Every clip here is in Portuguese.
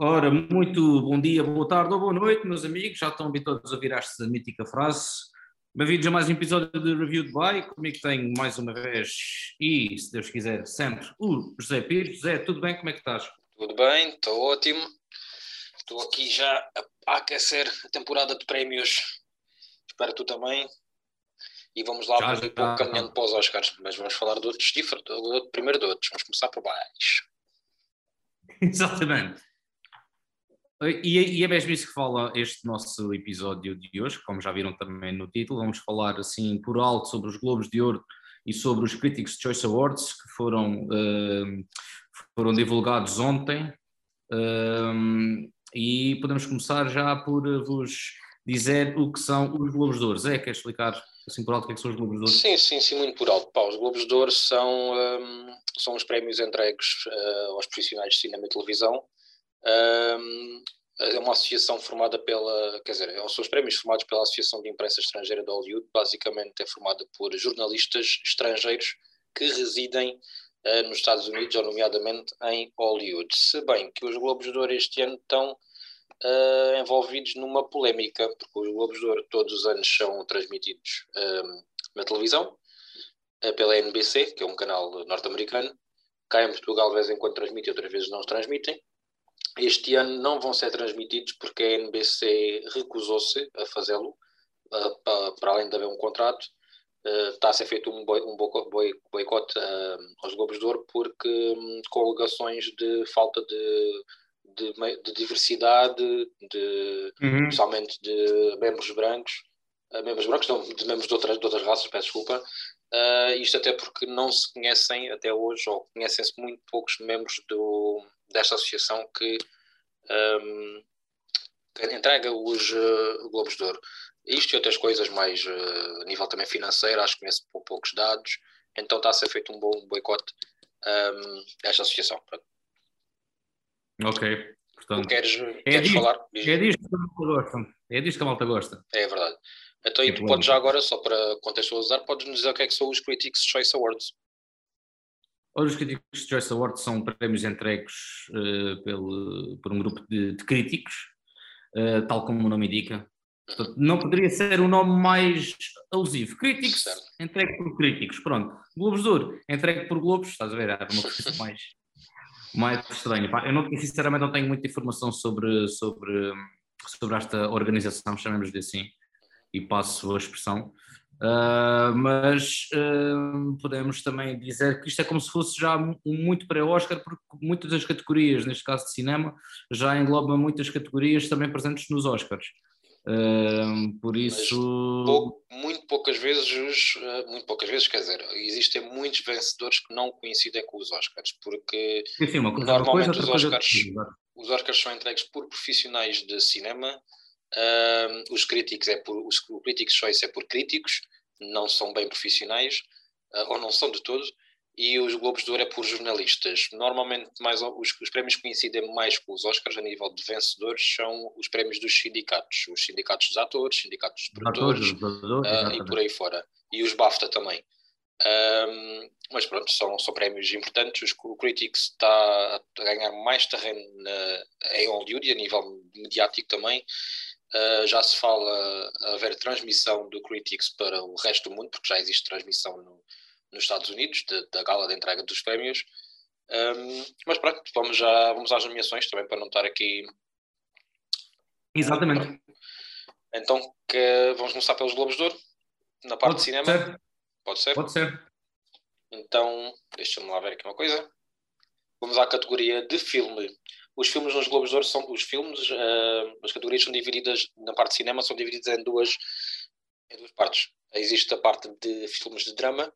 Ora, muito bom dia, boa tarde ou boa noite, meus amigos. Já estão habituados a ouvir esta mítica frase. Bem-vindos a mais um episódio de Review de Buy. Comigo tenho mais uma vez e, se Deus quiser, sempre o José Pires. José, tudo bem? Como é que estás? Tudo bem, estou ótimo. Estou aqui já a aquecer a temporada de prémios. Espero tu também. E vamos lá já, um pouco caminhando para os Oscars, mas vamos falar de outros primeiro de outros. Vamos começar por baixo. Exatamente. E, e é mesmo isso que fala este nosso episódio de hoje, como já viram também no título. Vamos falar assim por alto sobre os Globos de Ouro e sobre os Critics' Choice Awards que foram, uh, foram divulgados ontem. Uh, e podemos começar já por vos dizer o que são os Globos de Ouro. Zé, quer explicar assim por alto o que, é que são os Globos de Ouro? Sim, sim, sim, muito por alto. Pá, os Globos de Ouro são, um, são os prémios entregues uh, aos profissionais de cinema e televisão é uma associação formada pela, quer dizer, são os prémios formados pela Associação de Imprensa Estrangeira de Hollywood, basicamente é formada por jornalistas estrangeiros que residem uh, nos Estados Unidos, ou nomeadamente em Hollywood. Se bem que os Globos de Ouro este ano estão uh, envolvidos numa polémica, porque os Globos de Ouro todos os anos são transmitidos na televisão, pela NBC, que é um canal norte-americano. Cá em Portugal, de vez em quando transmitem, outras vezes não transmitem este ano não vão ser transmitidos porque a NBC recusou-se a fazê-lo, para além de haver um contrato. Uh, está a ser feito um, boi, boicote uh, aos Globos de Ouro porque um, com alegações de falta de, de, de diversidade, de, uhum. principalmente de membros brancos, uh, membros brancos, não, de membros de outras, de outras raças, peço desculpa, Uh, isto até porque não se conhecem até hoje, ou conhecem-se muito poucos membros do, desta associação que, um, que entrega os uh, Globos de Ouro. Isto e outras coisas mais uh, a nível também financeiro, acho que conheço poucos dados, então está a ser feito um bom boicote um, desta associação. Ok. Portanto, queres, é queres disto, falar? É disto que a malta gosta. É disto que a malta gosta. É verdade. Então, e tu podes já agora, só para contextualizar, podes nos dizer o que é que são os Critics' Choice Awards. Os Critics' Choice Awards são prémios entregues uh, pelo, por um grupo de, de críticos, uh, tal como o nome indica. Portanto, não poderia ser um nome mais alusivo. Certo. entregue por críticos. Pronto. Globos de Ouro, entregue por Globos. Estás a ver? Era uma coisa mais, mais estranha. Eu, não, sinceramente, não tenho muita informação sobre, sobre, sobre esta organização, chamemos-lhe assim e passo a expressão. Uh, mas uh, podemos também dizer que isto é como se fosse já muito pré-Oscar, porque muitas das categorias, neste caso de cinema, já engloba muitas categorias também presentes nos Oscars. Uh, por isso. Pou, muito poucas vezes, muito poucas vezes, quer dizer, existem muitos vencedores que não coincidem com os Oscars, porque uma coisa, normalmente coisa, os, Oscars, os Oscars são entregues por profissionais de cinema Uh, os críticos é por os, o Critics Choice é por críticos, não são bem profissionais uh, ou não são de todo, e os Globos de Ouro é por jornalistas. Normalmente mais os, os, prémios que coincidem mais com os Oscars a nível de vencedores são os prémios dos sindicatos, os sindicatos dos atores, sindicatos dos produtores uh, e por aí fora, e os BAFTA também. Um, mas pronto, são, são prémios importantes. O Critics está a ganhar mais terreno na, em Hollywood a nível mediático também. Uh, já se fala haver transmissão do Critics para o resto do mundo, porque já existe transmissão no, nos Estados Unidos, de, da gala de entrega dos prémios. Um, mas pronto, vamos, já, vamos às nomeações também para não estar aqui. Exatamente. Então, que, vamos começar pelos Globos de Ouro, na parte Pode de cinema. Ser. Pode ser? Pode ser. Então, deixa-me lá ver aqui uma coisa. Vamos à categoria de filme os filmes nos Globos de Ouro são os filmes, uh, as categorias são divididas na parte de cinema, são divididas em duas, em duas partes. Existe a parte de filmes de drama,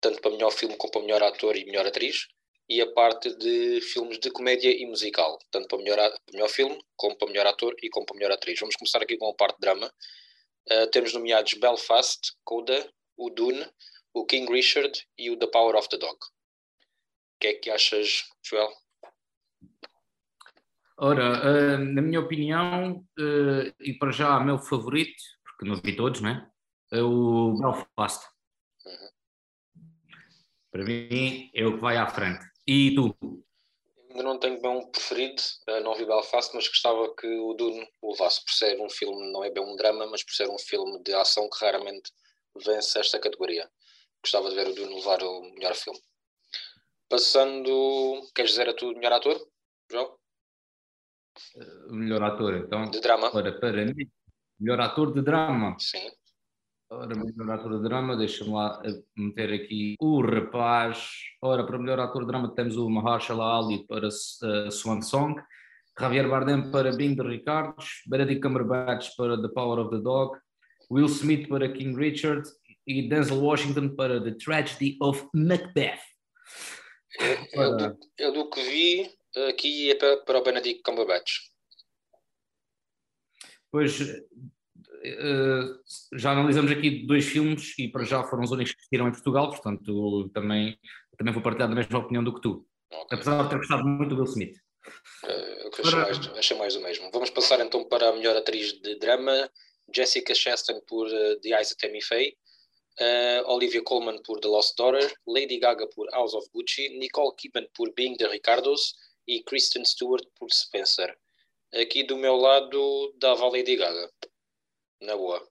tanto para melhor filme como para melhor ator e melhor atriz, e a parte de filmes de comédia e musical, tanto para melhor, para melhor filme, como para melhor ator e como para melhor atriz. Vamos começar aqui com a parte de drama. Uh, temos nomeados Belfast, Coda, o Dune, o King Richard e o The Power of the Dog. O que é que achas, Joel? Ora, uh, na minha opinião, uh, e para já meu favorito, porque não vi todos, né? É o Belfast. Uhum. Para mim é o que vai à frente. E tu? Ainda não tenho bem um preferido, uh, não vi Belfast, mas gostava que o Dune o levasse, por ser um filme, não é bem um drama, mas por ser um filme de ação que raramente vence esta categoria. Gostava de ver o Dune levar o melhor filme. Passando, queres dizer a tu melhor ator, João? Uh, melhor ator, então. De drama. Para, para mim, melhor ator de drama. Sim. Ora, melhor ator de drama, deixa-me lá meter aqui o rapaz. Ora, para melhor ator de drama temos o Mahershala Ali para uh, Swan Song, Javier Bardem para Bing de Ricardos, Benedict Cumberbatch para The Power of the Dog, Will Smith para King Richard e Denzel Washington para The Tragedy of Macbeth. Eu, eu, do, eu do que vi aqui é para, para o Benedict Cumberbatch. Pois Uh, já analisamos aqui dois filmes e para já foram os únicos que estiveram em Portugal, portanto também, também vou partilhar da mesma opinião do que tu. Okay. Apesar de ter gostado muito do Will Smith. Uh, achei, para... mais, achei mais do mesmo. Vamos passar então para a melhor atriz de drama: Jessica Chastain por uh, The Eyes of Tammy Faye, uh, Olivia Colman por The Lost Daughter, Lady Gaga por House of Gucci, Nicole Kidman por Being the Ricardos e Kristen Stewart por Spencer. Aqui do meu lado dava a Lady Gaga na boa.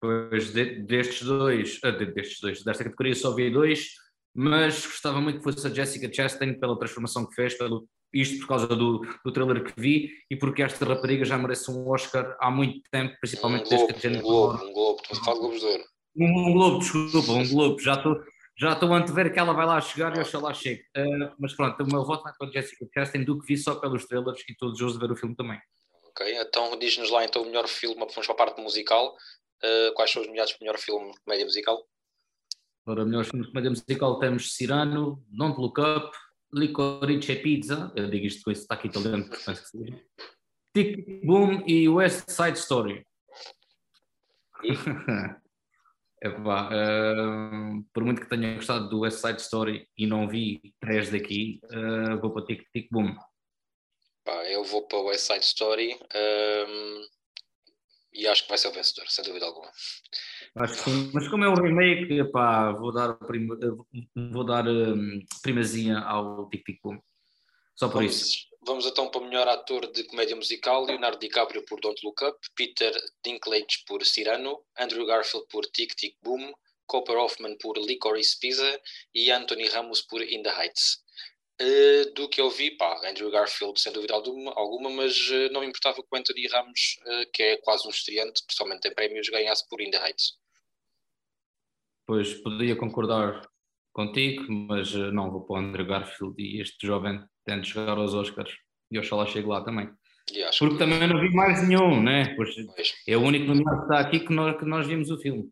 Pois de, destes dois, uh, destes dois, desta categoria só vi dois, mas gostava muito que fosse a Jessica Chastain pela transformação que fez, pelo, isto por causa do, do trailer que vi e porque esta rapariga já merece um Oscar há muito tempo, principalmente um desde que a Um Globo, um Globo, tu Globos de Ouro. Um, um Globo, desculpa, um Globo, já estou já estou a antever que ela vai lá chegar e oxalá chegue. Uh, mas pronto, o meu voto vai para Jessica Chastain do que vi só pelos trailers e todos os de ver o filme também. Ok, então diz-nos lá então o melhor filme, vamos para a parte musical. Uh, quais são os melhores melhor filme de comédia musical? Para o melhor filme de comédia musical temos Cyrano, Don't Look Up, Licorice Pizza, eu digo isto com esse aqui italiano, porque penso que seja, Tic Boom e West Side Story. Epá, uh, por muito que tenha gostado do West Side Story e não vi três daqui, uh, vou para Tic Tic Boom. Pá, eu vou para o West Side Story um, e acho que vai ser o vencedor, sem dúvida alguma. Acho que mas como é um remake, pá, vou dar, prima, vou dar um, primazia ao Tic Tic Boom. Só por vamos, isso. Vamos então para o melhor ator de comédia musical: Leonardo DiCaprio por Don't Look Up, Peter Dinklage por Cyrano, Andrew Garfield por Tic Tic Boom, Cooper Hoffman por Licorice Pizza e Anthony Ramos por In the Heights. Uh, do que eu vi, pá, Andrew Garfield sem dúvida alguma, mas uh, não me importava que o Anthony Ramos, uh, que é quase um estreante, principalmente em prémios, ganhasse por In the Heights. Pois, poderia concordar contigo, mas não vou para o Andrew Garfield e este jovem tenta chegar aos Oscars e oxalá chegue lá também. Porque que... também não vi mais nenhum, né? Pois, pois. É o único nomeado que está aqui que nós, que nós vimos o filme.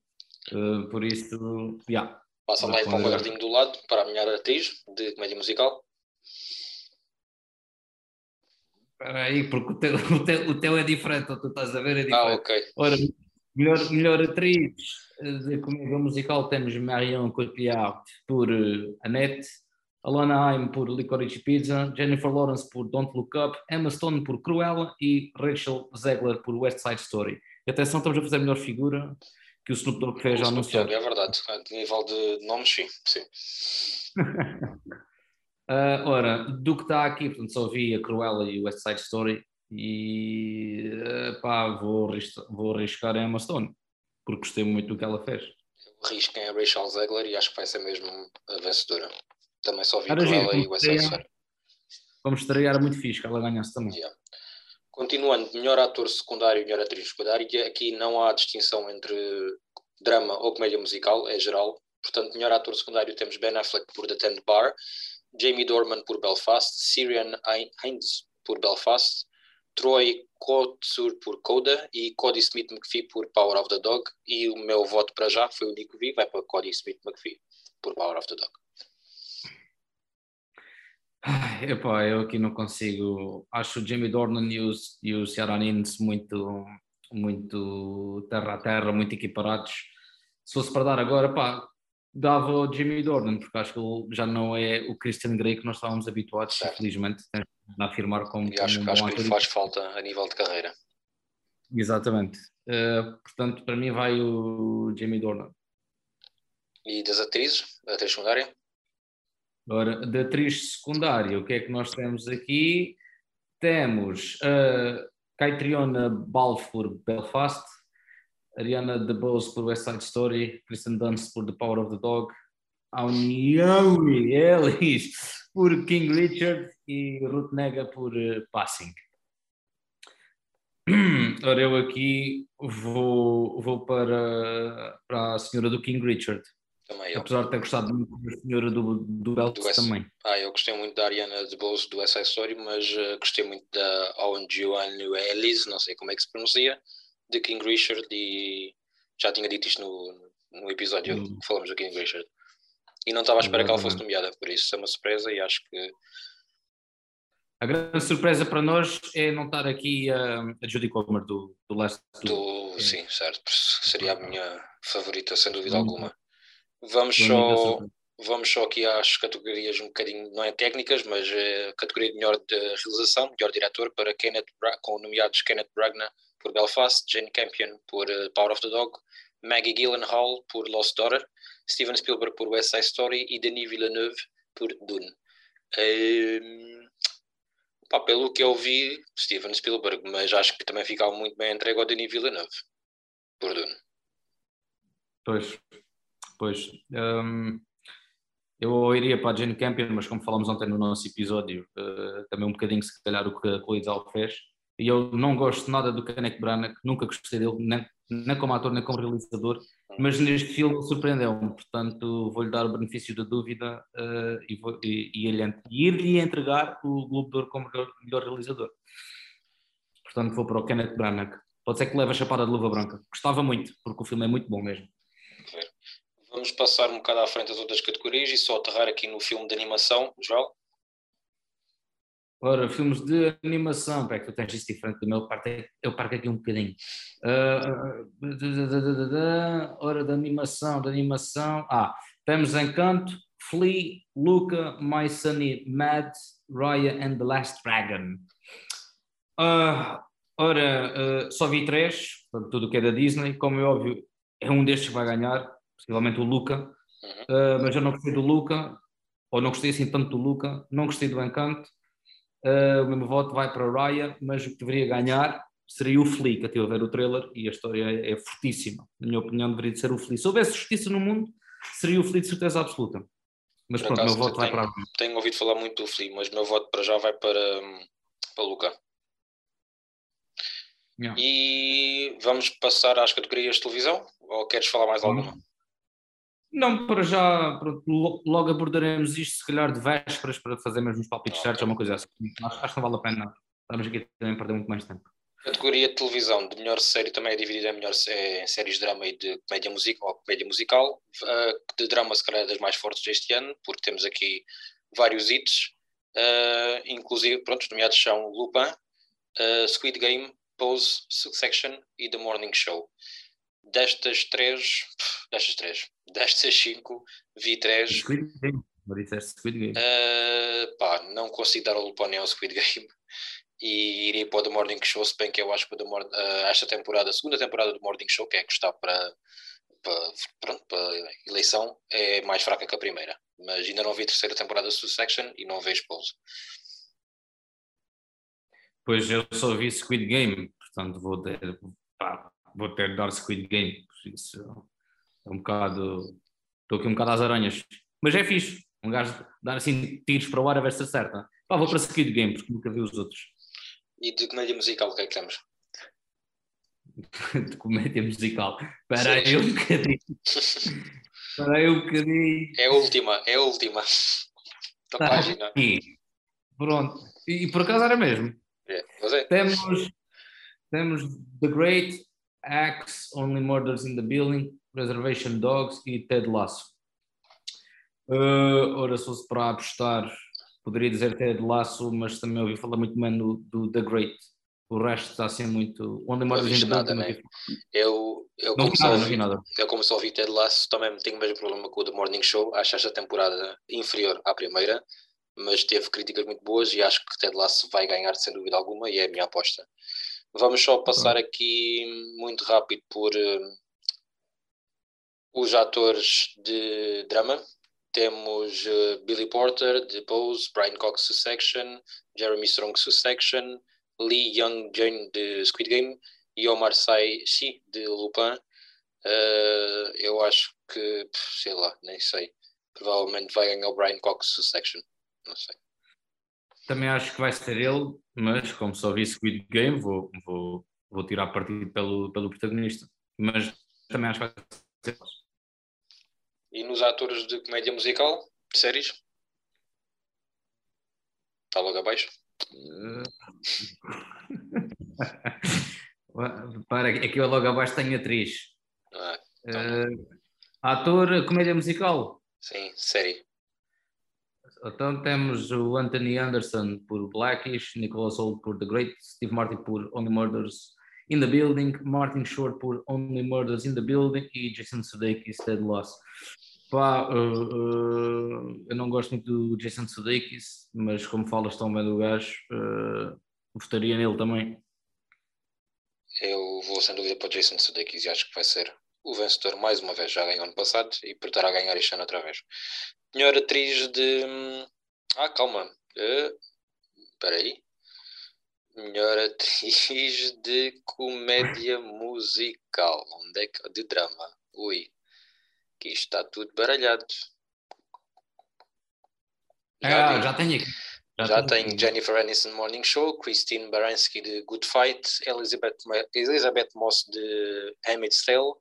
por isso, já. Yeah. Passa lá para o Magardinho do lado, para a melhor atriz de comédia musical. Espera aí, porque o teu, o, teu, o teu é diferente, ou tu estás a ver, é ah, diferente. Ah, ok. Ora, melhor, melhor atriz de comédia musical temos Marion Cotillard por uh, Annette, Alana Haim por Licorice Pizza, Jennifer Lawrence por Don't Look Up, Emma Stone por Cruella e Rachel Zegler por West Side Story. E atenção, estamos a fazer a melhor figura que o Snoop Dogg fez já anunciado. É verdade, a nível de nomes, sim. sim. Uh, ora, do que está aqui, portanto, só vi a Cruella e o West Side Story e uh, pá, vou, arriscar, vou arriscar a Emma Stone, porque gostei muito do que ela fez. Arrisco em a Rachel Zegler e acho que vai ser mesmo a vencedora. Também só vi a Cruella e o Story. Vamos estrear muito fixe que ela ganhasse também. Yeah. Continuando, melhor ator secundário e melhor atriz secundária, aqui não há distinção entre drama ou comédia musical, é geral. Portanto, melhor ator secundário temos Ben Affleck por The Tent Bar, Jamie Dorman por Belfast, Syrian Hines por Belfast, Troy Kotsur por Coda e Cody Smith McPhee por Power of the Dog. E o meu voto para já foi o único que vi, vai para Cody Smith McPhee por Power of the Dog. Ai, epá, eu aqui não consigo. Acho o Jamie Dornan e o, e o muito, muito terra a terra, muito equiparados. Se fosse para dar agora, pá, dava o Jimmy Dornan, porque acho que ele já não é o Christian Grey que nós estávamos habituados, certo. infelizmente, a afirmar como. E acho, como acho que lhe faz falta a nível de carreira. Exatamente. Uh, portanto, para mim vai o Jamie Dornan. E das atrizes, a atriz secundária? Ora, da atriz secundária, o que é que nós temos aqui? Temos a Caitriona Balfour Belfast, Ariana DeBose por West Side Story, Kristen Dunst por The Power of the Dog, Auniaui Ellis por King Richard e Ruth Nega por uh, Passing. Ora, eu aqui vou, vou para, para a senhora do King Richard. Também eu. Apesar de ter gostado muito da senhora do, do Belt Do S- também. Ah, eu gostei muito da Ariana DeBose do West Side Story, mas eh, gostei muito da Owen Ellis, não sei como é que se pronuncia, de King Richard e já tinha dito isto no, no episódio Hum. que falamos do King Richard. E não estava à espera que ela fosse nomeada, por isso é uma surpresa e acho que A grande surpresa para nós é não estar aqui a, a Judy Comer do, do Last do, sim, certo, seria a minha favorita, sem dúvida Muito alguma. Vamos só, vamos só aqui às categorias um bocadinho, não é técnicas, mas é categoria de melhor de realização, melhor diretor para Kenneth, Bra- com nomeados Kenneth Branagh por Belfast, Jane Campion por eh, Power of the Dog, Maggie Gyllenhaal por Lost Daughter, Steven Spielberg por West Side Story e Denis Villeneuve por Dune. Ehm, pá, pelo que eu vi, Steven Spielberg, mas acho que também ficava muito bem entregue ao Denis Villeneuve por Dune. Pois, pois. hum, eu iria para a Jane Campion, mas como falámos ontem no nosso episódio, eh, também um bocadinho se calhar o que a Chloe Zhao fez. E eu não gosto nada do Kenneth Branagh, nunca gostei dele, nem, nem como ator, nem como realizador, mas neste filme surpreendeu-me, portanto vou-lhe dar o benefício da dúvida eh, e, e, e ir-lhe entregar o Globo de Ouro como melhor, melhor realizador. Portanto vou para o Kenneth Branagh. Pode ser que leve a chapada de luva branca. Gostava muito, porque o filme é muito bom mesmo. Vamos passar um bocado à frente das outras categorias e só aterrar aqui no filme de animação, João. Ora, filmes de animação, pá, é que tu tens isso diferente do meu, eu parco aqui um bocadinho. Ah, da, da, da, da, da, ora, de animação, de animação. Ah, temos Encanto, Flea, Luca, My Sunny, Mad, Raya and the Last Dragon. Ah, ora, ah, só vi três, tudo que é da Disney, como é óbvio, é um destes que vai ganhar, possivelmente o Luca, Uhum. Ah, mas eu não gostei do Luca, ou não gostei assim tanto do Luca, não gostei do Encanto. Uh, o meu voto vai para o Raya, mas o que deveria ganhar seria o Flea, que eu estive a ver o trailer e a história é, é fortíssima. Na minha opinião, deveria de ser o Flea. Se houvesse justiça no mundo, seria o Flea de certeza absoluta. Mas Por pronto, o meu voto vai tenho- para. Tenho ouvido falar muito do Flea, mas o meu voto para já vai para, para Luca. Yeah. E vamos passar às categorias de televisão? Ou queres falar mais alguma? Não, para já, pronto, lo- logo abordaremos isto, se calhar de vésperas, para fazer mesmo os palpites certos, ou uma coisa assim. Acho, que não vale a pena. Estamos aqui também a perder muito mais tempo. Categoria de televisão de melhor série também é dividida em melhor em séries de drama e de comédia musical, ou comédia musical. De drama, se calhar, é das mais fortes deste ano, porque temos aqui vários hits, uh, inclusive, pronto, os nomeados são Lupin, uh, Squid Game, Pose, Succession e The Morning Show. Destas três, destas três, destas cinco, vi três. Squid Game, disseste Squid Game. Uh, pá, não consigo dar nem ao Squid Game e iria para o The Morning Show, se bem que eu acho que o The Mor- uh, esta temporada, a segunda temporada do Morning Show, que é que está para, para, pronto, para eleição, é mais fraca que a primeira. Mas ainda não vi a terceira temporada de Succession e não vejo Pose. Pois eu só vi Squid Game, portanto vou ter, pá, vou ter de dar Squid Game, por isso é um bocado. Estou aqui um bocado às aranhas. Mas é fixe, um gajo dar assim tiros para o ar a ver se acerta. Pá, vou para Squid Game, porque nunca vi os outros. E de comédia musical, o que é que temos? De comédia musical. Espera aí um bocadinho. Espera aí um bocadinho. É a última, é a última da Tá página. aqui. Pronto. E, e por acaso era mesmo. É, é, Temos, temos The Great, Axe, Only Murders in the Building, Reservation Dogs e Ted Lasso. Uh, ora, se fosse para apostar, poderia dizer Ted Lasso, mas também ouvi falar muito bem do, The Great. O resto está assim muito. In viste the Building. nada, também né? vi- eu, eu Não como vi nada, não vi nada. Eu, como só ouvi Ted Lasso, também tenho o mesmo problema com o The Morning Show. Acho esta temporada inferior à primeira, mas teve críticas muito boas e acho que Ted Lasso vai ganhar sem dúvida alguma e é a minha aposta. Vamos só passar aqui muito rápido por eh, os atores de drama. temos uh, Billy Porter de Pose, Brian Cox Succession, Jeremy Strong Succession, Lee Young Jane de Squid Game e Omar Sy de Lupin. Uh, eu acho que, sei lá, nem sei. Provavelmente vai ganhar o Brian Cox Succession. Não sei. Também acho que vai ser ele, mas como só vi Squid Game, vou, vou, vou tirar partido pelo, pelo protagonista. Mas também acho que vai ser ele. E nos atores de comédia musical, de séries? Está logo abaixo? Para, aqui logo abaixo tem atriz. Ah, então... uh, ator, comédia musical? Sim, série. Então temos o Anthony Anderson por Blackish, Nicholas Hoult por The Great, Steve Martin por Only Murders in the Building, Martin Short por Only Murders in the Building e Jason Sudeikis Ted Loss. Pá, uh, uh, eu não gosto muito do Jason Sudeikis, mas como falas tão bem do gajo, uh, votaria nele também. Eu vou sem dúvida para o Jason Sudeikis e acho que vai ser o vencedor mais uma vez. Já ganhou ano passado e a ganhar este ano outra vez. Melhor atriz de. Ah, calma. Espera aí. Melhor atriz de comédia musical. Onde é que. De drama. Ui. Aqui está tudo baralhado. Já, ah, já tenho aqui. Já, já tem Jennifer Aniston Morning Show, Christine Baranski de Good Fight, Elizabeth, Elizabeth Moss de Handmaid's Tale,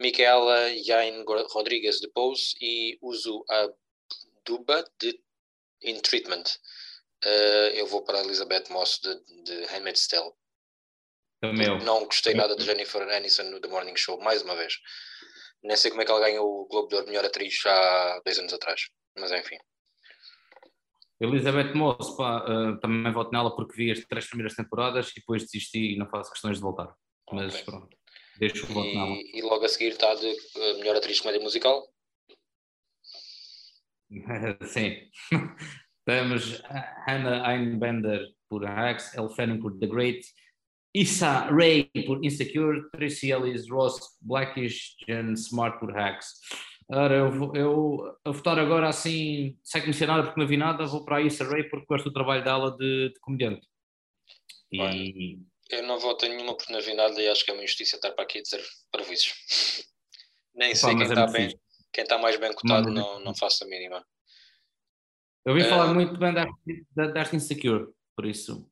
Micaela Yain Rodrigues de Pose e Uzu Aduba de In Treatment. Uh, eu vou para Elizabeth Moss de, de Handmaid's Tale. Também Não gostei nada de Jennifer Aniston no The Morning Show, mais uma vez. Nem sei como é que ela ganhou o Globo de Ouro Melhor Atriz há dois anos atrás, mas enfim. Elizabeth Moss, pá, uh, também voto nela porque vi as três primeiras temporadas e depois desisti e não faço questões de voltar. Mas okay. pronto, deixo o voto nela. E logo a seguir está de uh, melhor atriz de comédia musical? Sim. Temos Hannah Einbender por Hacks, Elle Fanning por The Great, Issa Rae por Insecure, Tracy Ellis Ross Blackish, Jen Smart por Hacks. Ora, eu, eu a votar agora assim, sem conhecer nada porque não vi nada, vou para a Issa Rae porque gosto do trabalho dela de, de comediante. E... eu não voto em nenhuma porque não vi nada e acho que é uma injustiça estar para aqui a dizer prejuízos. Nem sei quem, é está bem, quem está mais bem cotado, não, não faço a mínima. Eu ouvi uh, falar muito bem desta Insecure, por isso.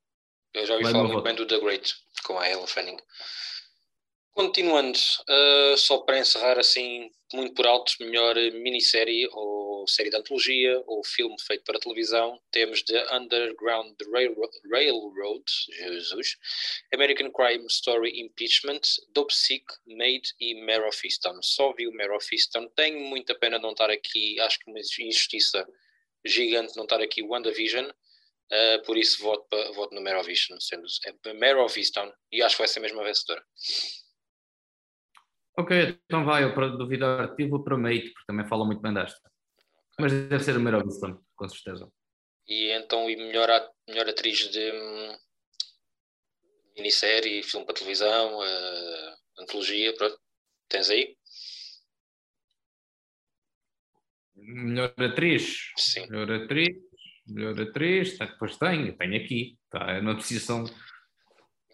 Eu já ouvi falar muito voto. bem do The Great, com a Ellen Fanning. Continuando, uh, só para encerrar assim, muito por alto, melhor minissérie ou série de antologia ou filme feito para televisão, temos The Underground Railroad, Jesus, American Crime Story Impeachment, Dope Sick, Made e Mare of Easton. Só vi o Mare of Easton, tenho muita pena não estar aqui, acho que uma injustiça gigante não estar aqui WandaVision, uh, por isso voto, voto no Mare of Easton, sendo é Mare of Easton, e acho que vai ser mesmo a vencedora. Ok, então vai, eu para duvidar tive o Promate, porque também fala muito bem desta. Mas deve ser o melhor Winston, com certeza. E então, e melhor, melhor atriz de hum, minissérie, filme para televisão, uh, antologia, pronto. Tens aí? Melhor atriz? Sim. Melhor atriz, melhor atriz, tá, depois tenho, tenho aqui, está é uma posição.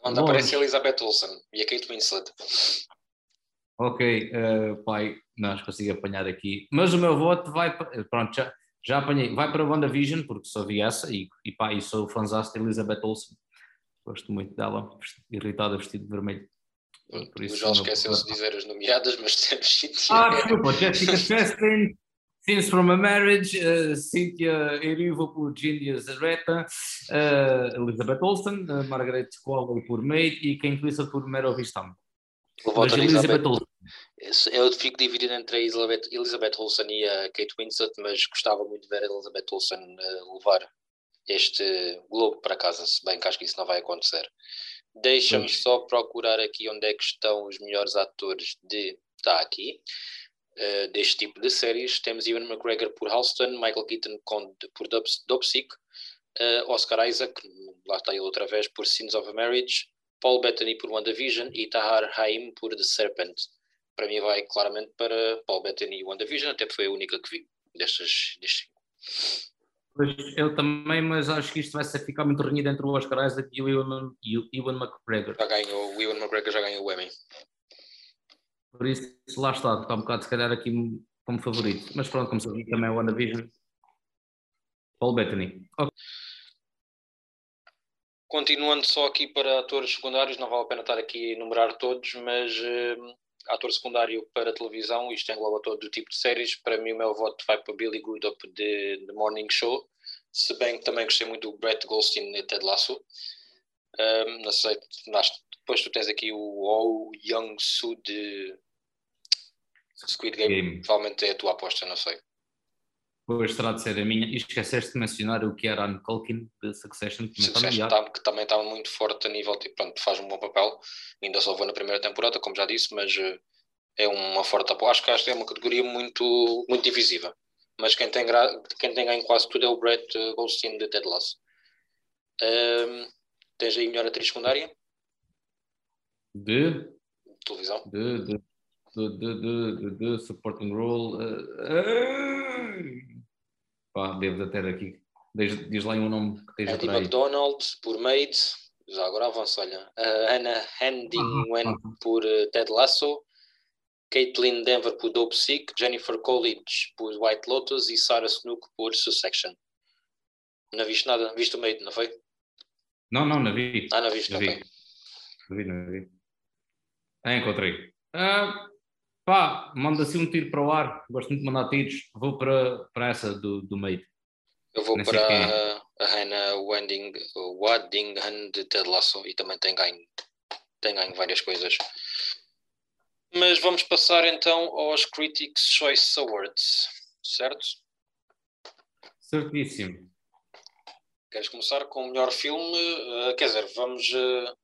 Onde aparece a Elizabeth Olsen e a Kate Winslet. Ok, uh, pai, não consigo apanhar aqui. Mas o meu voto vai para. Pronto, já, já apanhei. Vai para a WandaVision, porque só vi essa e, e pá, e sou fãzão de Elizabeth Olsen. Gosto muito dela, irritada, vestido de vermelho. Por isso, o João esqueceu-se de dizer as nomeadas, mas temos Cynthia. Ah, desculpa, Jessica Chastain, Scenes from a Marriage, uh, Cynthia Erivo por Gindia Zareta, uh, Elizabeth Olsen, uh, Margaret Qualley por Maid e Kate Winslet por Mero Vistam. Mas Elizabeth Olsen. Eu fico dividido entre a Elizabeth, Elizabeth Olsen e a Kate Winslet, mas gostava muito de ver a Elizabeth Olsen uh, levar este globo para casa, se bem que acho que isso não vai acontecer. Deixa-me só procurar aqui onde é que estão os melhores atores de. Está aqui. Uh, deste tipo de séries. Temos Ian McGregor por Halston, Michael Keaton por Dopsic, uh, Oscar Isaac, lá está ele outra vez, por Sins of a Marriage, Paul Bettany por WandaVision e Tahar Haim por The Serpent. Para mim vai claramente para Paul Bettany e WandaVision, até foi a única que vi. destes, destes cinco. Pois, eu também, mas acho que isto vai ficar muito renhido entre o Oscar Isaac e o Ewan, e o Ewan McGregor. Já ganhou, o Ewan McGregor já ganhou o Emmy. Por isso, lá está, está um bocado se calhar aqui como favorito. Mas pronto, como sabia também o WandaVision. Paul Bettany. Okay. Continuando só aqui para atores secundários, não vale a pena estar aqui a enumerar todos, mas uh, ator secundário para televisão, isto engloba todo o tipo de séries. Para mim, o meu voto vai para Billy Crudup de The Morning Show, se bem que também gostei muito do Brett Goldstein de Ted Lasso. Um, não sei, depois tu tens aqui o Oh Young Soo de Squid Game, Game, provavelmente é a tua aposta, não sei. Pois terá de ser a minha. E esqueceste de mencionar o que era a Culkin de Succession, que, Succession tá, que também estava muito forte a nível, tipo, pronto, faz um bom papel. Ainda só vou na primeira temporada, como já disse, mas uh, é uma forte aposta. Acho que é uma categoria muito, muito divisiva. Mas quem tem, quem tem ganho quase tudo é o Brett eh, Goldstein de Ted Lasso. Uh, tens aí melhor atriz secundária? De? Televisão? De, de, de, de, de, de, supporting role. Uh, Pá, devo ter aqui. Diz, diz lá um nome que esteja Andy McDonald por Maid. Já agora avança, olha. Uh, Anna Handingwen por uh, Ted Lasso. Caitlin Denver por Dope Sick. Jennifer Coolidge por White Lotus. E Sarah Snook por Sussection. Não viste nada? Viste o Maid, não foi? Não, não, não vi. Ah, não viste, não vi. Não vi, não vi. Ah, encontrei. Uh, Pá, manda assim um tiro para o ar. Gosto muito de mandar tiros. Vou para, para essa do, do meio. Eu vou para é. a Hannah Waddingham de Ted Lasso e também tem ganho, tem ganho várias coisas. Mas vamos passar então aos Critics' Choice Awards, certo? Certíssimo. Queres começar com o melhor filme? Uh, quer dizer, vamos uh,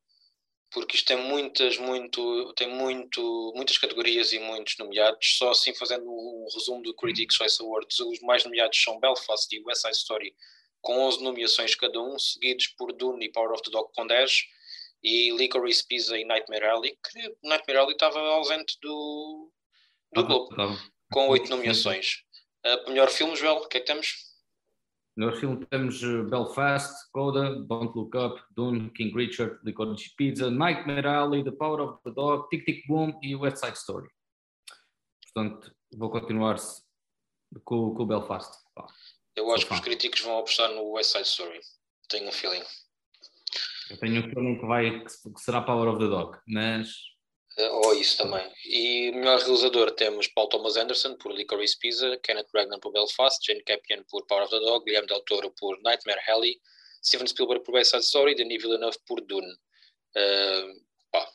porque isto tem muitas, muito, tem muito, muitas categorias e muitos nomeados. Só assim fazendo um resumo do Critics' Choice Awards, os mais nomeados são Belfast e West Side Story, com 11 nomeações cada um, seguidos por Dune e Power of the Dog com 10, e Licorice Pizza e Nightmare Alley, que Nightmare Alley estava ausente do, do Globo, com 8 nomeações. Uh, melhor filme, Joel, o que é que temos? No filme temos eh, Belfast, Coda, Don't Look Up, Dune, King Richard, Licorice Pizza, Nightmare Alley, The Power of the Dog, Tic Tic Boom e West Side Story. Portanto, vou continuar com, com o Belfast. Eu acho que os críticos vão apostar no West Side Story. Tenho um feeling. Eu tenho um feeling que, vai, que será Power of the Dog, mas ou isso também. E melhor realizador temos Paul Thomas Anderson por Licorice Pizza, Kenneth Branagh por Belfast, Jane Campion por Power of the Dog, Guilherme Del Toro por Nightmare Alley, Steven Spielberg por West Side Story, Denis Villeneuve por Dune. Uh, pá,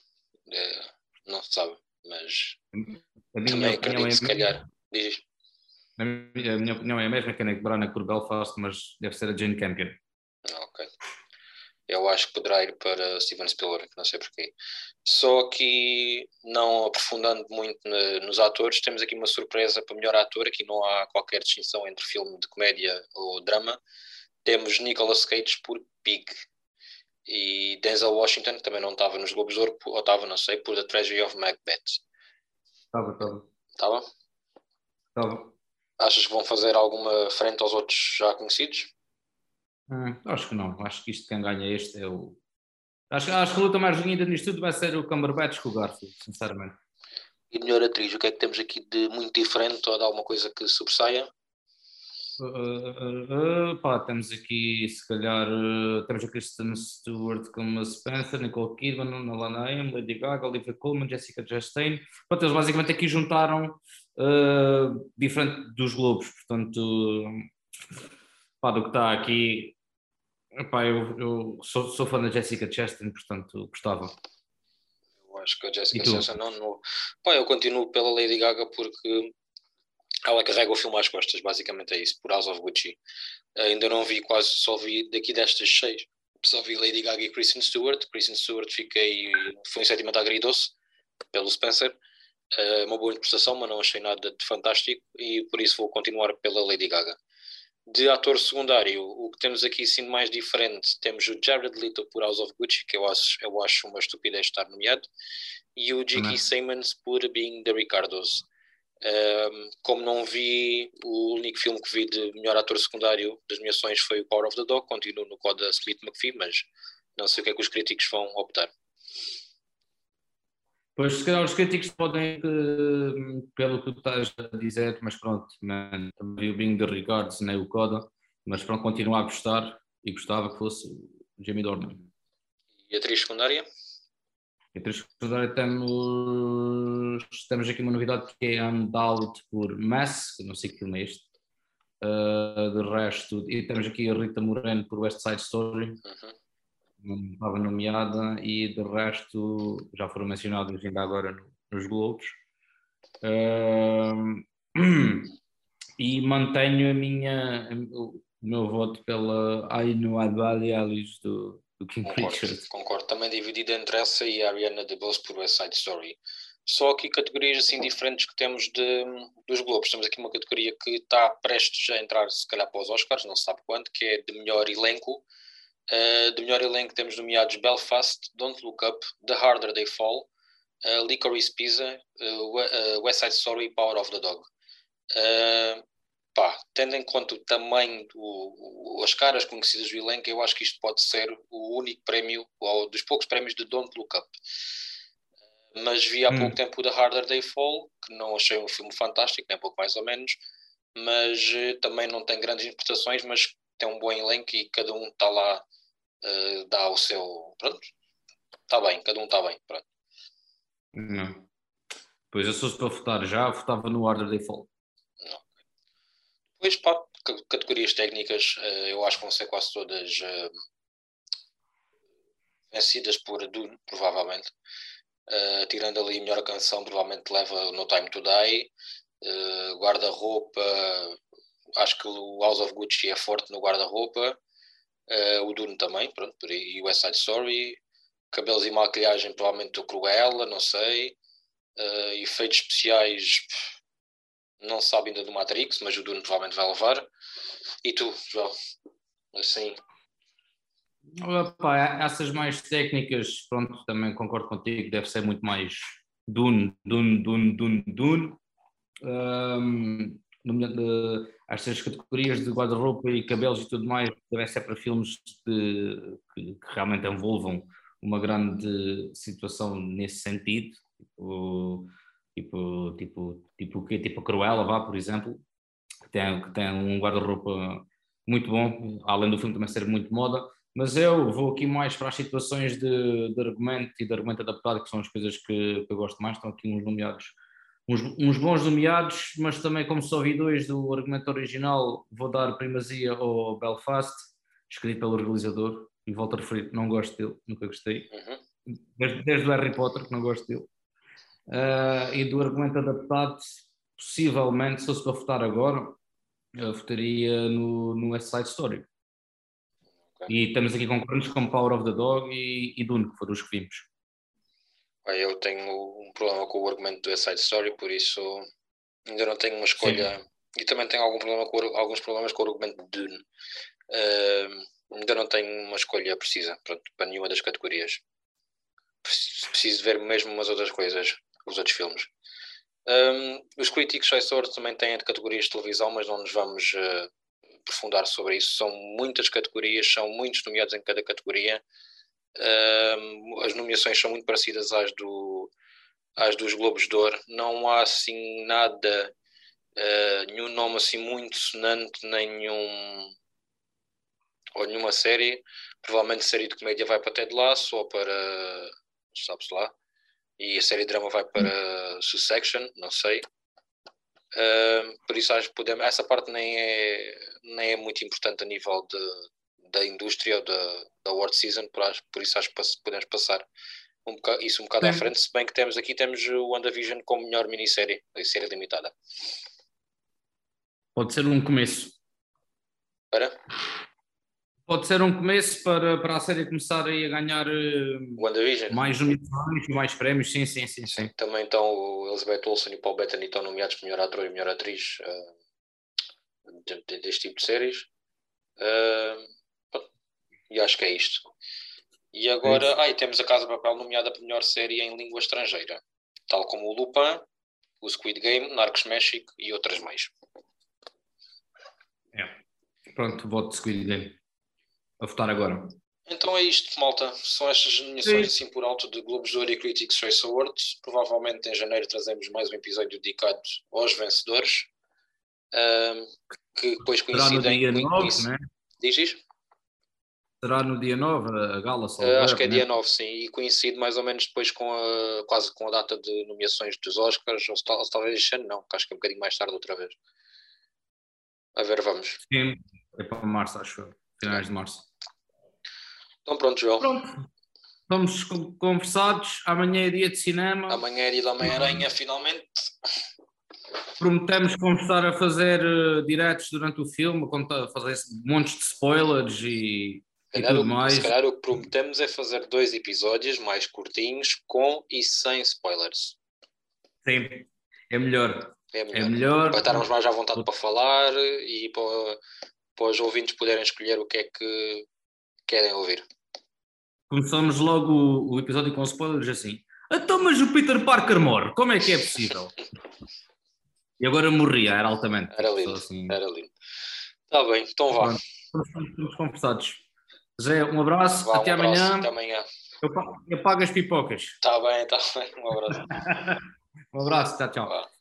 uh, não se sabe, mas também acredito é se calhar. Diz. A minha, opinião é a mesma, Kenneth Branagh por Belfast, mas deve ser a Jane Campion. Ok eu acho que poderá ir para Steven Spielberg, não sei porquê. Só que, não aprofundando muito nos atores, temos aqui uma surpresa para melhor ator. Aqui não há qualquer distinção entre filme de comédia ou drama. Temos Nicolas Cage por Pig. E Denzel Washington, que também não estava nos Globos de Ouro, ou estava, não sei, por The Treasury of Macbeth. Estava, estava. Estava? Estava. Achas que vão fazer alguma frente aos outros já conhecidos? Hum, acho que não. Acho que isto quem ganha este é o. Acho, acho que a luta mais unida nisto tudo vai ser o Cumberbatch com o Garfield, sinceramente. E melhor atriz, o que é que temos aqui de muito diferente ou de alguma coisa que sobressaia? Uh, uh, uh, pá, temos aqui, se calhar, temos a Kristen Stewart como Spencer, Nicole Kidman, Nolan Haim, Lady Gaga, Olivia Colman, Jessica Chastain. Pronto, eles basicamente aqui juntaram diferente dos Globos, portanto, pá, do que está aqui, Epá, eu, eu sou, sou fã da Jessica Chastain, portanto gostava. Eu acho que a Jessica Chastain não, não. Pá, eu continuo pela Lady Gaga porque ela carrega o filme às costas, basicamente é isso, por House of Gucci. Ainda não vi quase, só vi daqui destas seis. Só vi Lady Gaga e Kristen Stewart. Kristen Stewart fiquei, foi em sétima agridoce pelo Spencer. Uh, uma boa interpretação, mas não achei nada de fantástico e por isso vou continuar pela Lady Gaga. De ator secundário, o que temos aqui sim mais diferente, temos o Jared Leto por House of Gucci, que eu acho, eu acho uma estupidez estar nomeado, e o J.K. Simmons por Being the Ricardos. Um, como não vi, o único filme que vi de melhor ator secundário das nomeações foi o Power of the Dog, continuo no código da Smith McPhee, mas não sei o que é que os críticos vão optar. Pois, se calhar os críticos podem, pelo que tu estás a dizer, mas pronto, man, também o Bing de Regards, nem o Coda, mas pronto, continuo a gostar e gostava que fosse Jamie Dornan. E a atriz secundária? A atriz secundária temos, temos aqui uma novidade que é Undoubted por Mass, que não sei que filme é este. Uh, de resto, e temos aqui a Rita Moreno por West Side Story. Uhum estava nomeada e de resto já foram mencionados ainda agora nos Globos. Uh, e mantenho a minha, o meu voto pela Ainu Advali Alice do, do King concordo, Richard. Concordo, também dividido entre essa e a Ariana DeBose por West Side Story. Só aqui categorias assim diferentes que temos de, dos Globos. Temos aqui uma categoria que está prestes a entrar, se calhar, para os Oscars, não se sabe quando, que é de melhor elenco Uh, de melhor elenco temos nomeados Belfast, Don't Look Up, The Harder They Fall, uh, Licorice Pizza, uh, West Side Story e Power of the Dog. pá, tendo em conta o tamanho, do, as caras conhecidas do elenco, eu acho que isto pode ser o único prémio, ou dos poucos prémios de Don't Look Up. Mas vi há hum. pouco tempo o The Harder They Fall, que não achei um filme fantástico, nem pouco mais ou menos, mas também não tem grandes interpretações, mas tem um bom elenco e cada um está lá uh, dá o seu. Pronto, está bem, cada um está bem. Pronto. Não. Pois eu sou para votar já, votava no Order Default. Não. Depois, pá, categorias técnicas, uh, eu acho que vão ser quase todas uh, vencidas por Dune, provavelmente. Uh, tirando ali a melhor canção, provavelmente leva No Time to Die. Uh, guarda-roupa, acho que o House of Gucci é forte no guarda-roupa. Uh, o Dune também, pronto, por aí, West Side Story, cabelos e maquilhagem provavelmente do Cruella, não sei, uh, efeitos especiais não se sabe ainda do Matrix, mas o Dune provavelmente vai levar. E tu, João? Assim. Opa, essas mais técnicas, pronto, também concordo contigo, deve ser muito mais Dune, Dune, Dune, Dune, Dune. Um, estas categorias de guarda-roupa e cabelos e tudo mais devem ser para filmes de, que, que, realmente envolvam uma grande situação nesse sentido, tipo, tipo, tipo, tipo o quê? Tipo a Cruella, vá, por exemplo, que tem, que tem um guarda-roupa muito bom, além do filme também ser muito moda, mas eu vou aqui mais para as situações de, de argumento e de argumento adaptado, que são as coisas que, que eu gosto mais, estão aqui uns nomeados uns, uns, bons nomeados, mas também, como só vi dois do argumento original, vou dar primazia ao Belfast, escrito pelo realizador, e volto a referir, não gosto dele, nunca gostei. Uhum. Desde, desde o Harry Potter, que não gosto dele. Uh, e do argumento adaptado, possivelmente, se fosse para votar agora, eu votaria no, no West Side Story. Okay. E temos aqui concorrentes como Power of the Dog e, e Dune, que foram os que vimos. Eu tenho problema com o argumento do Side Story, por isso ainda não tenho uma escolha. Sim. E também tenho algum problema com, alguns problemas com o argumento de Dune. Uh, ainda não tenho uma escolha precisa pronto, para nenhuma das categorias. Preciso ver mesmo umas outras coisas, os outros filmes. Um, os Critics Choice Awards também têm categorias de televisão, mas não nos vamos uh, aprofundar sobre isso. São muitas categorias, são muitos nomeados em cada categoria. Uh, as nomeações são muito parecidas às, do, às dos Globos de Ouro. Não há assim nada, uh, nenhum nome assim muito sonante, nenhum ou nenhuma série. Provavelmente a série de comédia vai para Ted Lasso ou para sabe-se lá. E a série de drama vai para Succession, não sei. Uh, por isso acho que podemos, essa parte nem é, nem é muito importante a nível de, da indústria ou da, da award season, por, por isso acho que podemos passar um bocado, isso um bocado à frente, se bem que temos aqui temos o WandaVision como melhor minissérie, a série limitada. Pode ser um começo. Para? Pode ser um começo para, para a série começar a ganhar WandaVision. mais nomeações e mais prémios, sim, sim, sim, sim. Também estão o Elizabeth Olsen e Paul Bettany estão nomeados para melhor ator e melhor atriz uh, de, de, deste tipo de séries. Uh, e acho que é isto. E agora, é ah, temos a Casa de Papel nomeada para melhor série em língua estrangeira, tal como o Lupin, o Squid Game, Narcos México e outras mais. É. Pronto, voto Squid Game. A votar agora. Então é isto, malta. São estas nomeações assim por alto de Globos de Ouro e Critics Choice Awards. Provavelmente em janeiro trazemos mais um episódio dedicado aos vencedores. Uh, que depois coincidem. Será no dia 9, né? Diz isso? Será no dia 9 a gala? Só uh, acho que é né? dia 9, sim. E coincide mais ou menos depois com a, quase com a data de nomeações dos Oscars, ou, ou talvez este ano não, que acho que é um bocadinho mais tarde outra vez. A ver, vamos. Sim, é para março, acho. Finais de março. Então pronto, João. Pronto. Estamos conversados. Amanhã é dia de cinema. Amanhã é dia da Homem-Aranha, finalmente. Prometemos começar a fazer uh, diretos durante o filme, a fazer montes de spoilers e calhar, o, mais. Se calhar o que prometemos é fazer dois episódios mais curtinhos, com e sem spoilers. Sim, é melhor. É melhor. É melhor. Para estarmos mais à vontade para falar e para, para os ouvintes poderem escolher o que é que querem ouvir. Começamos logo o, o episódio com spoilers assim. Então, mas o Peter Parker morre, como é que é possível? e agora morria, era altamente. Era lindo, assim... era lindo. Está bem, então vá. Estamos conversados. Zé, um abraço, Vá, até, um abraço amanhã. até amanhã. Eu, eu pago as pipocas. Está bem, está bem. Um abraço. um abraço, tchau, tchau. Vá.